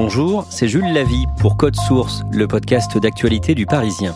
Bonjour, c'est Jules Lavie pour Code Source, le podcast d'actualité du Parisien.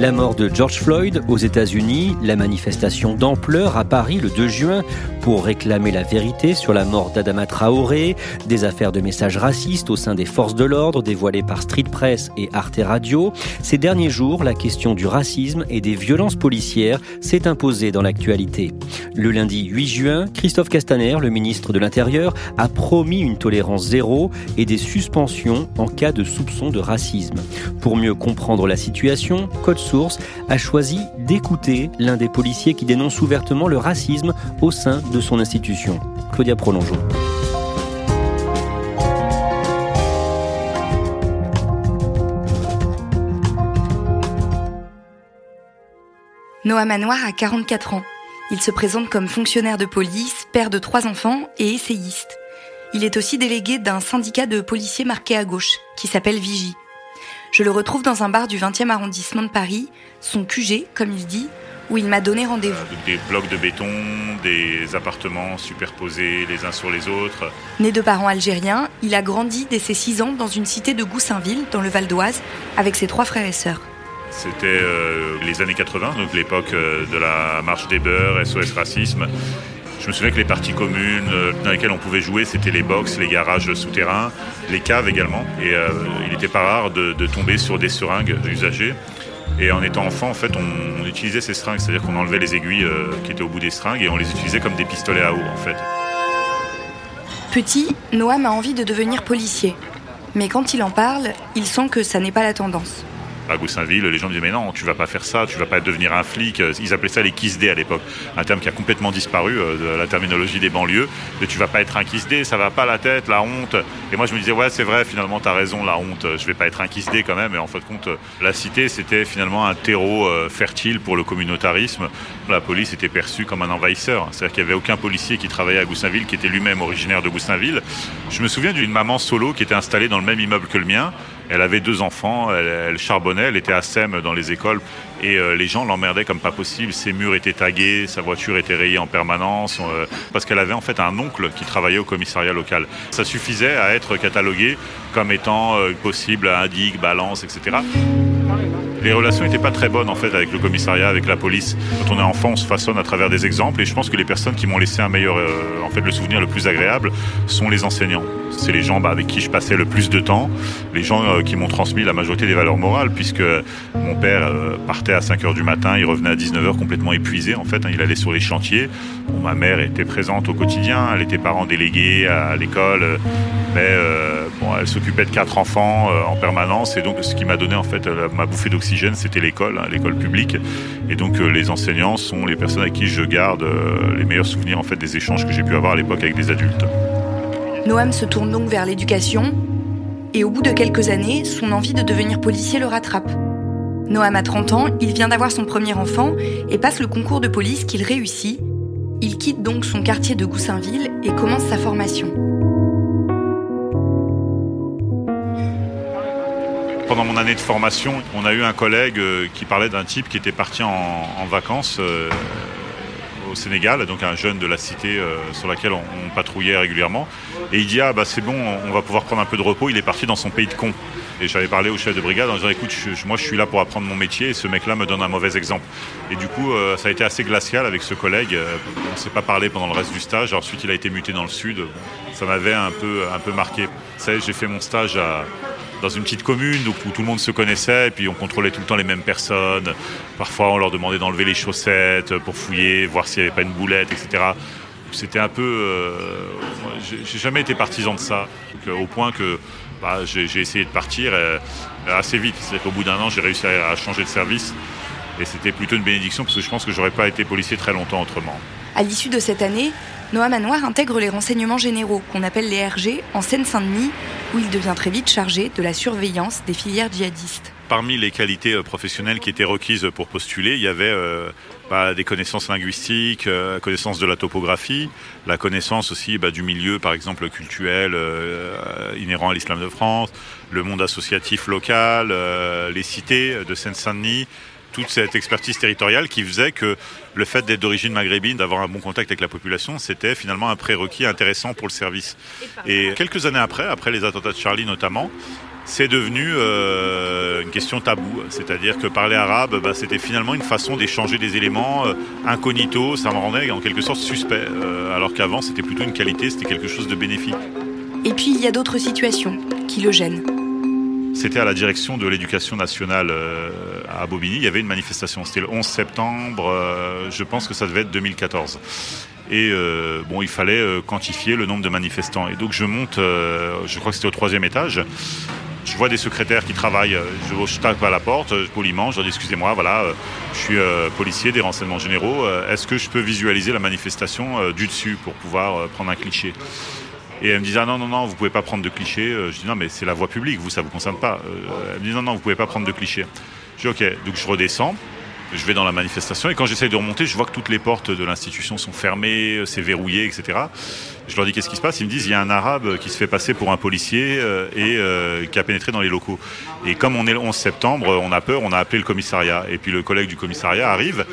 La mort de George Floyd aux États-Unis, la manifestation d'ampleur à Paris le 2 juin pour réclamer la vérité sur la mort d'Adama Traoré, des affaires de messages racistes au sein des forces de l'ordre dévoilées par Street Press et Arte Radio. Ces derniers jours, la question du racisme et des violences policières s'est imposée dans l'actualité. Le lundi 8 juin, Christophe Castaner, le ministre de l'Intérieur, a promis une tolérance zéro et des suspensions en cas de soupçon de racisme. Pour mieux comprendre la situation, Code Source a choisi d'écouter l'un des policiers qui dénonce ouvertement le racisme au sein de son institution, Claudia Prolongeau. Noah Manoir a 44 ans. Il se présente comme fonctionnaire de police, père de trois enfants et essayiste. Il est aussi délégué d'un syndicat de policiers marqué à gauche, qui s'appelle Vigie. Je le retrouve dans un bar du 20e arrondissement de Paris, son QG, comme il dit, où il m'a donné rendez-vous. Des blocs de béton, des appartements superposés les uns sur les autres. Né de parents algériens, il a grandi dès ses 6 ans dans une cité de Goussainville, dans le Val d'Oise, avec ses trois frères et sœurs. C'était euh, les années 80, donc l'époque euh, de la marche des beurs, SOS Racisme. Je me souviens que les parties communes euh, dans lesquelles on pouvait jouer, c'était les box, les garages souterrains, les caves également. Et il n'était pas rare de, de, tomber sur des seringues usagées. Et en étant enfant, en fait, on, utilisait ces seringues, c'est-à-dire qu'on enlevait les aiguilles qui étaient au bout des seringues et on les utilisait comme des pistolets à eau, en fait. Petit, Noam a envie de devenir policier. Mais quand il en parle, il sent que ça n'est pas la tendance à Goussainville, les gens disaient mais non, tu vas pas faire ça, tu vas pas devenir un flic. Ils appelaient ça les kiss à l'époque, un terme qui a complètement disparu de la terminologie des banlieues. Mais tu vas pas être un kiss ça va pas la tête, la honte. Et moi je me disais ouais c'est vrai, finalement tu as raison, la honte, je vais pas être un kiss quand même. Et en fin de compte, la cité c'était finalement un terreau fertile pour le communautarisme. La police était perçue comme un envahisseur, c'est-à-dire qu'il y avait aucun policier qui travaillait à Goussainville qui était lui-même originaire de Goussainville. Je me souviens d'une maman solo qui était installée dans le même immeuble que le mien. Elle avait deux enfants, elle, charbonnait, elle était à SEM dans les écoles et euh, les gens l'emmerdaient comme pas possible. Ses murs étaient tagués, sa voiture était rayée en permanence euh, parce qu'elle avait en fait un oncle qui travaillait au commissariat local. Ça suffisait à être catalogué comme étant euh, possible indique, balance, etc les relations n'étaient pas très bonnes en fait avec le commissariat, avec la police. Quand on est enfant, on se façonne à travers des exemples et je pense que les personnes qui m'ont laissé un meilleur, en fait, le souvenir le plus agréable sont les enseignants. C'est les gens bah, avec qui je passais le plus de temps, les gens euh, qui m'ont transmis la majorité des valeurs morales puisque mon père euh, partait à 5 heures du matin, il revenait à 19 heures complètement épuisé en fait, hein, il allait sur les chantiers. Ma mère était présente au quotidien, elle était parent délégué à l'école, mais bon, elle s'occupait de quatre enfants en permanence et donc ce qui m'a donné en fait ma bouffée d'oxygène c'était l'école, hein, l'école publique. Et donc euh, les enseignants sont les personnes avec qui je garde euh, les meilleurs souvenirs en fait des échanges que j'ai pu avoir à l'époque avec des adultes. Noam se tourne donc vers l'éducation et au bout de quelques années, son envie de devenir policier le rattrape. Noam a 30 ans, il vient d'avoir son premier enfant et passe le concours de police qu'il réussit. Il quitte donc son quartier de Goussainville et commence sa formation. pendant mon année de formation, on a eu un collègue qui parlait d'un type qui était parti en, en vacances euh, au Sénégal, donc un jeune de la cité euh, sur laquelle on, patrouillait régulièrement. Et il dit Ah, bah c'est bon, on va pouvoir prendre un peu de repos. Il est parti dans son pays de con. Et j'avais parlé au chef de brigade en disant écoute, moi je suis là pour apprendre mon métier et ce mec-là me donne un mauvais exemple. Et du coup, euh, ça a été assez glacial avec ce collègue. Euh, on ne s'est pas parlé pendant le reste du stage. Ensuite, il a été muté dans le sud. Ça m'avait un peu, un peu marqué. Vous savez, j'ai fait mon stage dans une petite commune où tout le monde se connaissait et puis on contrôlait tout le temps les mêmes personnes. Parfois, on leur demandait d'enlever les chaussettes pour fouiller, voir s'il n'y avait pas une boulette, etc. C'était un peu. Euh, j'ai jamais été partisan de ça, au point que bah, j'ai essayé de partir euh, assez vite. C'est qu'au bout d'un an, j'ai réussi à, changer de service. Et c'était plutôt une bénédiction parce que je pense que j'aurais pas été policier très longtemps autrement. À l'issue de cette année, Noah Manoir intègre les renseignements généraux, qu'on appelle les RG, en Seine-Saint-Denis, où il devient très vite chargé de la surveillance des filières djihadistes. Parmi les qualités euh, professionnelles qui étaient requises pour postuler, il y avait euh, bah, des connaissances linguistiques, euh, connaissance de la topographie, la connaissance aussi bah, du milieu, par exemple culturel, inhérent à l'islam de France, le monde associatif local, les cités de Seine-Saint-Denis, toute cette expertise territoriale qui faisait que le fait d'être d'origine maghrébine, d'avoir un bon contact avec la population, c'était finalement un prérequis intéressant pour le service. Et quelques années après, après les attentats de Charlie notamment, c'est devenu euh, une question taboue. C'est-à-dire que parler arabe, bah, c'était finalement une façon d'échanger des éléments euh, incognito. Ça me rendait en quelque sorte suspect. Euh, alors qu'avant, c'était plutôt une qualité, c'était quelque chose de bénéfique. Et puis, il y a d'autres situations qui le gênent. C'était à la direction de l'éducation nationale à Bobigny. Il y avait une manifestation. C'était le 11 septembre. je pense que ça devait être 2014 et bon, il fallait quantifier le nombre de manifestants. Et donc je monte, je crois que c'était au troisième étage, je vois des secrétaires qui travaillent, euh, je, tape à la porte, euh, poliment, je leur dis excusez-moi, voilà, euh, je suis policier des renseignements généraux, est-ce que je peux visualiser la manifestation du dessus pour pouvoir prendre un cliché? Et elle me disait ah non non non vous pouvez pas prendre de clichés. Je dis non mais c'est la voie publique vous ça vous concerne pas. Elle me dit non non vous pouvez pas prendre de clichés. Je dis ok donc je redescends je vais dans la manifestation et quand j'essaye de remonter, je vois que toutes les portes de l'institution sont fermées, c'est verrouillé, etc. Je leur dis qu'est-ce qui se passe? Ils me disent il y a un arabe qui se fait passer pour un policier euh, et euh, qui a pénétré dans les locaux. Et comme on est le 11 septembre, on a peur, on a appelé le commissariat. Et puis le collègue du commissariat arrive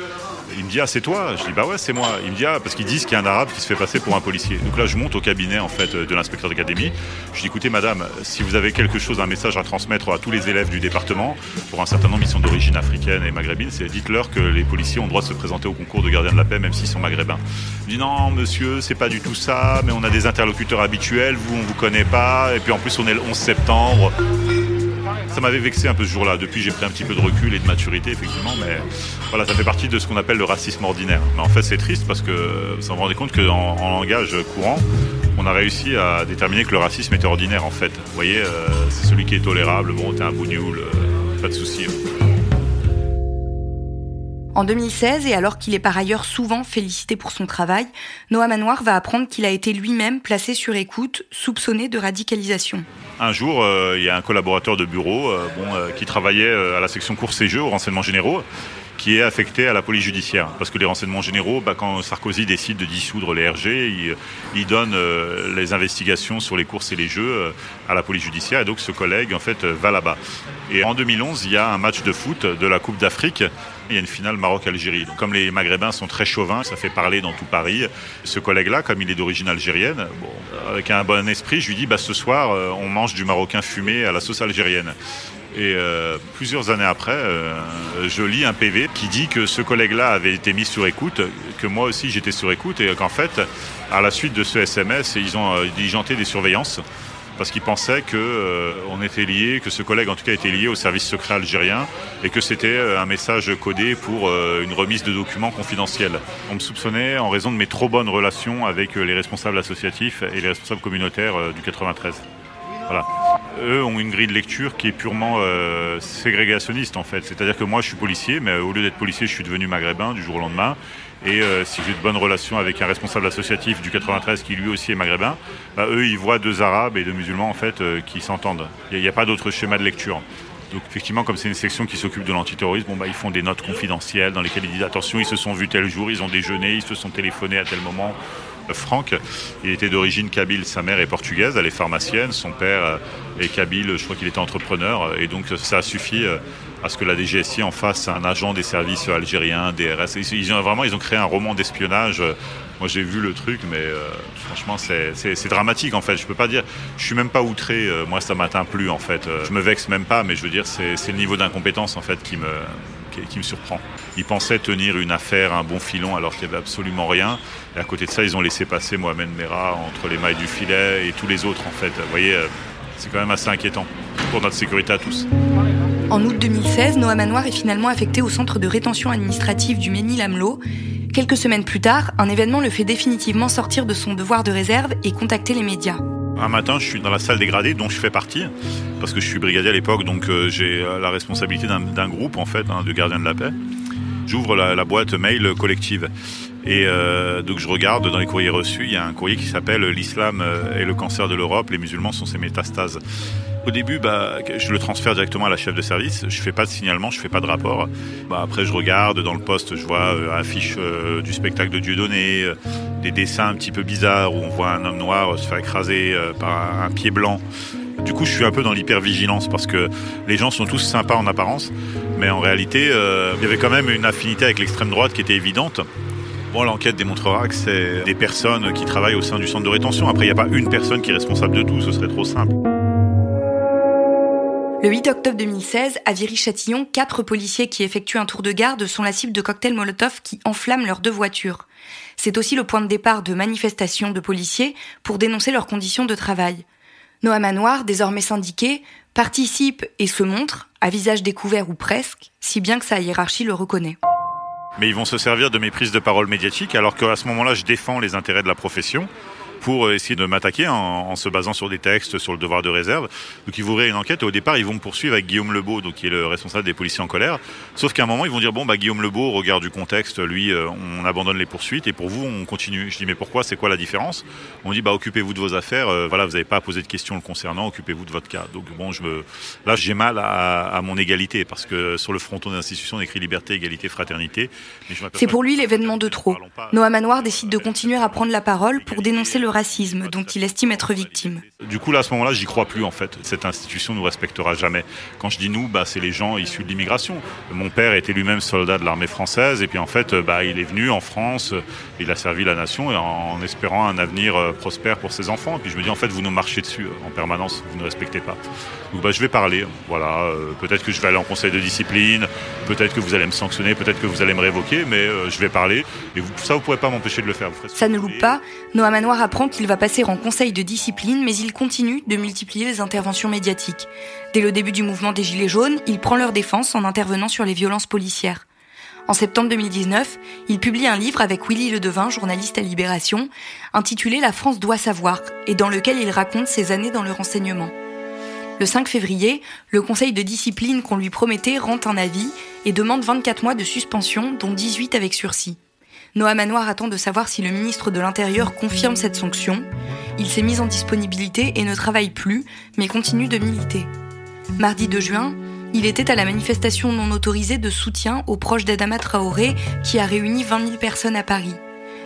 il me dit ah c'est toi Je dis bah ouais c'est moi. Il me dit ah parce qu'ils disent qu'il y a un arabe qui se fait passer pour un policier. Donc là je monte au cabinet en fait de l'inspecteur d'académie. Je dis écoutez madame, si vous avez quelque chose, un message à transmettre à tous les élèves du département, pour un certain nombre ils sont d'origine africaine et maghrébine, c'est dites-leur que les policiers ont le droit de se présenter au concours de gardien de la paix même s'ils sont maghrébins. Il me dit non monsieur c'est pas du tout ça, mais on a des interlocuteurs habituels, vous on vous connaît pas, et puis en plus on est le 11 septembre ça m'avait vexé un peu ce jour-là. Depuis, j'ai pris un petit peu de recul et de maturité, effectivement, mais voilà, ça fait partie de ce qu'on appelle le racisme ordinaire. Mais en fait, c'est triste parce que ça me rendait compte qu'en en langage courant, on a réussi à déterminer que le racisme était ordinaire, en fait. Vous voyez, euh, c'est celui qui est tolérable. Bon, t'es un bougnoul, euh, pas de souci. En 2016, et alors qu'il est par ailleurs souvent félicité pour son travail, Noah Manoir va apprendre qu'il a été lui-même placé sur écoute, soupçonné de radicalisation. Un jour, euh, il y a un collaborateur de bureau euh, euh, qui travaillait à la section courses et jeux aux renseignements généraux qui est affecté à la police judiciaire. Parce que les renseignements généraux, bah, quand Sarkozy décide de dissoudre les RG, il, donne les investigations sur les courses et les jeux à la police judiciaire. Et donc ce collègue, en fait, va là-bas. Et en 2011, il y a un match de foot de la Coupe d'Afrique il y a une finale Maroc-Algérie. Comme les Maghrébins sont très chauvins, ça fait parler dans tout Paris. Ce collègue-là, comme il est d'origine algérienne, avec un bon esprit, je lui dis bah, ce soir, euh, on mange du marocain fumé à la sauce algérienne. Et euh, plusieurs années après, euh, je lis un PV qui dit que ce collègue-là avait été mis sur écoute, que moi aussi j'étais sur écoute, et qu'en fait, à la suite de ce SMS, ils ont diligenté des surveillances parce qu'il pensait qu'on euh, était lié, que ce collègue en tout cas était lié au service secret algérien et que c'était euh, un message codé pour euh, une remise de documents confidentiels. On me soupçonnait en raison de mes trop bonnes relations avec les responsables associatifs et les responsables communautaires du 93. Voilà. Eux ont une grille de lecture qui est purement ségrégationniste en fait. C'est-à-dire que moi je suis policier, mais au lieu d'être policier, je suis devenu maghrébin du jour au lendemain. Et euh, si j'ai de bonnes relations avec un responsable associatif du 93 qui lui aussi est maghrébin, bah, eux ils voient deux arabes et deux musulmans en fait euh, qui s'entendent. Il n'y a, pas d'autre schéma de lecture. Donc effectivement, comme c'est une section qui s'occupe de l'antiterrorisme, bon, bah, ils font des notes confidentielles dans lesquelles ils disent attention, ils se sont vus tel jour, ils ont déjeuné, ils se sont téléphonés à tel moment. Euh, Franck, il était d'origine kabyle, sa mère est portugaise, elle est pharmacienne, son père est kabyle, je crois qu'il était entrepreneur, et donc ça a suffi à ce que la DGSI en fasse un agent des services algériens, DRS. Ils ont vraiment ils ont créé un roman d'espionnage. Moi j'ai vu le truc, mais euh, franchement c'est dramatique en fait. Je peux pas dire, je suis même pas outré. Euh, moi ça m'atteint plus en fait. Euh, je me vexe même pas, mais je veux dire c'est le niveau d'incompétence en fait qui me qui, me surprend. Ils pensaient tenir une affaire, un bon filon, alors qu'il n'y avait absolument rien. Et à côté de ça, ils ont laissé passer Mohamed Merah entre les mailles du filet et tous les autres, en fait. Vous voyez, c'est quand même assez inquiétant pour notre sécurité à tous. En août 2016, Noah Manoir est finalement affecté au centre de rétention administrative du Ménil-Amelot. Quelques semaines plus tard, un événement le fait définitivement sortir de son devoir de réserve et contacter les médias. Un matin, je suis dans la salle dégradée dont je fais partie, parce que je suis brigadier à l'époque, donc euh, j'ai euh, la responsabilité d'un groupe en fait, hein, de gardiens de la paix. J'ouvre la, boîte mail collective. Et euh, donc je regarde dans les courriers reçus, il y a un courrier qui s'appelle L'islam est le cancer de l'Europe, les musulmans sont ses métastases. Au début, bah, je le transfère directement à la chef de service. Je fais pas de signalement, je fais pas de rapport. Bah, après, je regarde dans le poste, je vois affiche du spectacle de Dieudonné, euh, des dessins un petit peu bizarres où on voit un homme noir se faire écraser euh, par un, pied blanc. Du coup, je suis un peu dans l'hypervigilance parce que les gens sont tous sympas en apparence, mais en réalité, il y avait quand même une affinité avec l'extrême droite qui était évidente. Bon, l'enquête démontrera que c'est des personnes qui travaillent au sein du centre de rétention. Après, il n'y a pas une personne qui est responsable de tout, ce serait trop simple. Le 8 octobre 2016, à Viry-Châtillon, quatre policiers qui effectuent un tour de garde sont la cible de cocktails Molotov qui enflamment leurs deux voitures. C'est aussi le point de départ de manifestations de policiers pour dénoncer leurs conditions de travail. Noah Manoir, désormais syndiqué, participe et se montre, à visage découvert ou presque, si bien que sa hiérarchie le reconnaît. Mais ils vont se servir de mes prises de parole médiatiques alors qu'à ce moment-là, je défends les intérêts de la profession pour essayer de m'attaquer en, se basant sur des textes, sur le devoir de réserve. Donc ils vont une enquête et au départ ils vont me poursuivre avec Guillaume Lebeau, donc qui est le responsable des policiers en colère. Sauf qu'à un moment ils vont dire bon bah Guillaume Lebeau, au regard du contexte, lui euh, on abandonne les poursuites et pour vous on continue. Je dis mais pourquoi? C'est quoi la différence? On dit bah occupez-vous de vos affaires. Euh, voilà vous n'avez pas à poser de questions le concernant. Occupez-vous de votre cas. Donc bon je me là j'ai mal à, mon égalité parce que sur le fronton des institutions on écrit liberté, égalité, fraternité. C'est pour lui l'événement de trop. Noah Manoir décide de continuer à prendre la parole pour dénoncer le racisme dont il estime être victime. Du coup, là, à ce moment-là, j'y crois plus, en fait. Cette institution nous respectera jamais. Quand je dis nous, bah, c'est les gens issus de l'immigration. Mon père était lui-même soldat de l'armée française, et puis en fait, bah, il est venu en France, il a servi la nation en espérant un avenir euh, prospère pour ses enfants. Et puis je me dis, en fait, vous nous marchez dessus euh, en permanence, vous ne respectez pas. Donc, bah, je vais parler. Voilà. Euh, peut-être que je vais aller en conseil de discipline, peut-être que vous allez me sanctionner, peut-être que vous allez me révoquer, mais je vais parler. Et vous, ça, vous ne pourrez pas m'empêcher de le faire. ça ne loupe pas. Noah Manoir qu'il va passer en conseil de discipline, mais il continue de multiplier les interventions médiatiques. Dès le début du mouvement des Gilets jaunes, il prend leur défense en intervenant sur les violences policières. En septembre 2019, il publie un livre avec Willy Ledevin, journaliste à Libération, intitulé La France doit savoir, et dans lequel il raconte ses années dans le renseignement. Le 5 février, le conseil de discipline qu'on lui promettait rend un avis et demande 24 mois de suspension, dont 18 avec sursis. Noah Manoir attend de savoir si le ministre de l'Intérieur confirme cette sanction. Il s'est mis en disponibilité et ne travaille plus, mais continue de militer. Mardi 2 juin, il était à la manifestation non autorisée de soutien aux proches d'Adama Traoré qui a réuni 20 000 personnes à Paris.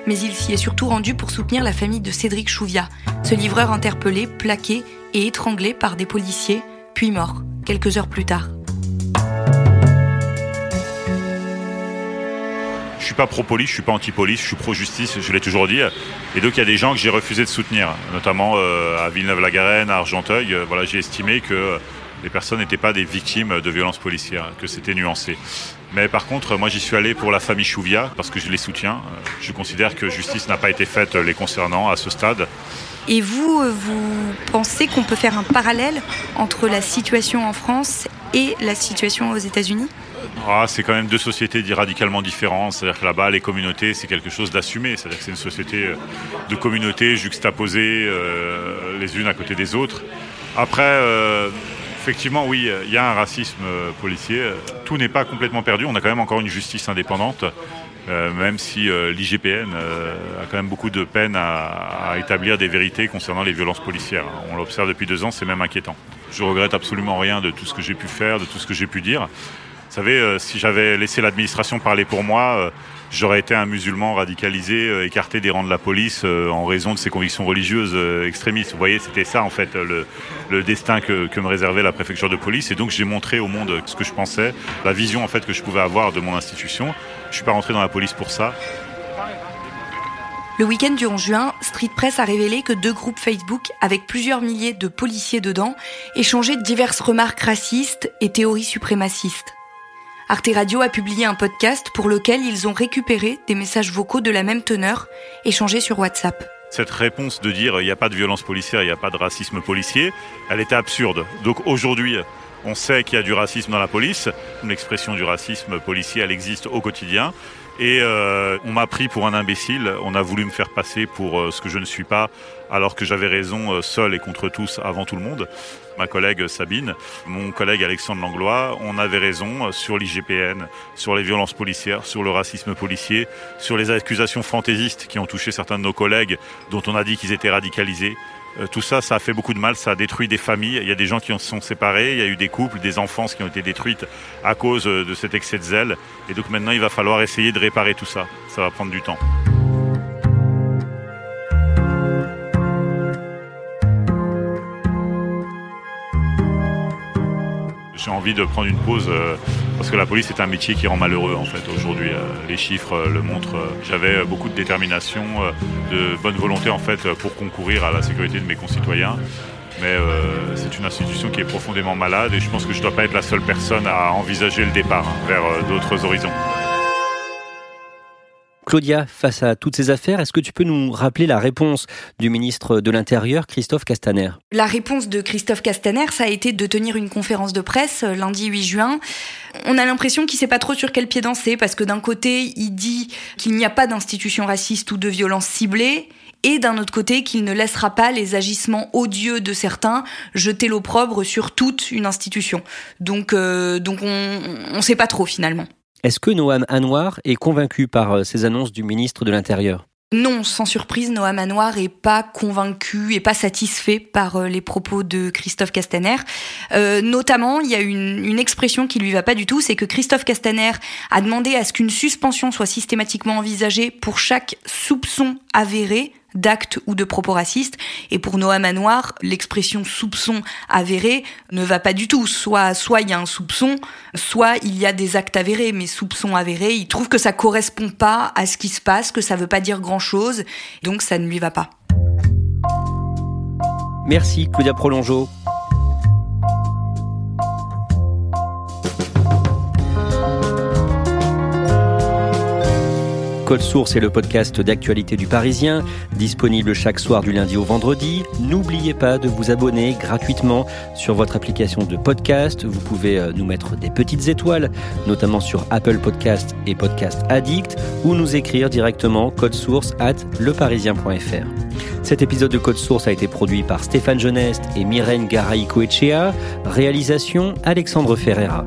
Mais il s'y est surtout rendu pour soutenir la famille de Cédric Chouvia, ce livreur interpellé, plaqué et étranglé par des policiers, puis mort, quelques heures plus tard. Je suis pas pro-police, je suis pas anti-police, je suis pro-justice, je l'ai toujours dit. Et donc il y a des gens que j'ai refusé de soutenir, notamment euh, à Villeneuve-la-Garenne, à Argenteuil. Euh, voilà, j'ai estimé que les personnes n'étaient pas des victimes de violences policières, que c'était nuancé. Mais par contre, moi j'y suis allé pour la famille Chouvia parce que je les soutiens. Je considère que justice n'a pas été faite les concernant à ce stade. Et vous, euh, vous pensez qu'on peut faire un parallèle entre la situation en France et la situation aux États-Unis? Ah, c'est quand même deux sociétés radicalement différentes. C'est-à-dire que là-bas, les communautés, c'est quelque chose d'assumé. C'est-à-dire que c'est une société euh, de communautés juxtaposées euh, les unes à côté des autres. Après, euh, effectivement, oui, il y a un racisme policier. Tout n'est pas complètement perdu. On a quand même encore une justice indépendante. même si l'IGPN a quand même beaucoup de peine à, à, établir des vérités concernant les violences policières. On l'observe depuis deux ans, c'est même inquiétant. Je regrette absolument rien de tout ce que j'ai pu faire, de tout ce que j'ai pu dire. Savez, si j'avais laissé l'administration parler pour moi, j'aurais été un musulman radicalisé, euh, écarté des rangs de la police euh, en raison de ses convictions religieuses euh, extrémistes. Vous voyez, c'était ça en fait le, destin que, me réservait la préfecture de police. Et donc j'ai montré au monde ce que je pensais, la vision en fait que je pouvais avoir de mon institution. Je suis pas rentré dans la police pour ça. Le week-end du 11 juin, Street Press a révélé que deux groupes Facebook avec plusieurs milliers de policiers dedans échangeaient diverses remarques racistes et théories suprémacistes. Arte Radio a publié un podcast pour lequel ils ont récupéré des messages vocaux de la même teneur, échangés sur WhatsApp. Cette réponse de dire il n'y a pas de violence policière, il n'y a pas de racisme policier, elle était absurde. Donc aujourd'hui, on sait qu'il y a du racisme dans la police. L'expression du racisme policier, elle existe au quotidien. Et euh, on m'a pris pour un imbécile, on a voulu me faire passer pour euh, ce que je ne suis pas, alors que j'avais raison euh, seul et contre tous avant tout le monde. Ma collègue Sabine, mon collègue Alexandre Langlois, on avait raison sur l'IGPN, sur les violences policières, sur le racisme policier, sur les accusations fantaisistes qui ont touché certains de nos collègues dont on a dit qu'ils étaient radicalisés. Euh, tout ça, ça a fait beaucoup de mal, ça a détruit des familles. Il y a des gens qui en sont séparés, il y a eu des couples, des enfants qui ont été détruites à cause euh, de cet excès de zèle. Et donc maintenant, il va falloir essayer de réparer tout ça. Ça va prendre du temps. J'ai envie de prendre une pause euh, parce que la police est un métier qui rend malheureux en fait aujourd'hui. Euh, les chiffres euh, le montrent. J'avais beaucoup de détermination, de bonne volonté en fait pour concourir à la sécurité de mes concitoyens. Mais c'est une institution qui est profondément malade et je pense que je ne dois pas être la seule personne à envisager le départ hein, vers d'autres horizons. Claudia, face à toutes ces affaires, est-ce que tu peux nous rappeler la réponse du ministre de l'Intérieur, Christophe Castaner? La réponse de Christophe Castaner, ça a été de tenir une conférence de presse euh, lundi 8 juin. On a l'impression qu'il sait pas trop sur quel pied danser, parce que d'un côté, il dit qu'il n'y a pas d'institution raciste ou de violence ciblée, et d'un autre côté qu'il ne laissera pas les agissements odieux de certains jeter l'opprobre sur toute une institution. Donc, euh, donc on ne sait pas trop finalement. Est-ce que Noam Anwar est convaincu par euh, ces annonces du ministre de l'Intérieur? Non, sans surprise, Noam Anwar est pas convaincu et pas satisfait par euh, les propos de Christophe Castaner. Euh, notamment, il y a une, expression qui lui va pas du tout, c'est que Christophe Castaner a demandé à ce qu'une suspension soit systématiquement envisagée pour chaque soupçon avéré d'actes ou de propos racistes. Et pour Noah Manoir, l'expression soupçon avéré ne va pas du tout. Soit, soit il y a un soupçon, soit il y a des actes avérés. Mais soupçon avéré, il trouve que ça correspond pas à ce qui se passe, que ça veut pas dire grand chose. Donc ça ne lui va pas. Merci Claudia Prolongeau. Code Source est le podcast d'actualité du Parisien, disponible chaque soir du lundi au vendredi. N'oubliez pas de vous abonner gratuitement sur votre application de podcast. Vous pouvez euh, nous mettre des petites étoiles, notamment sur Apple Podcast et Podcast Addict, ou nous écrire directement code source at leparisien.fr. Cet épisode de Code Source a été produit par Stéphane Genest et Myrène Garay-Coechea. Réalisation Alexandre Ferreira.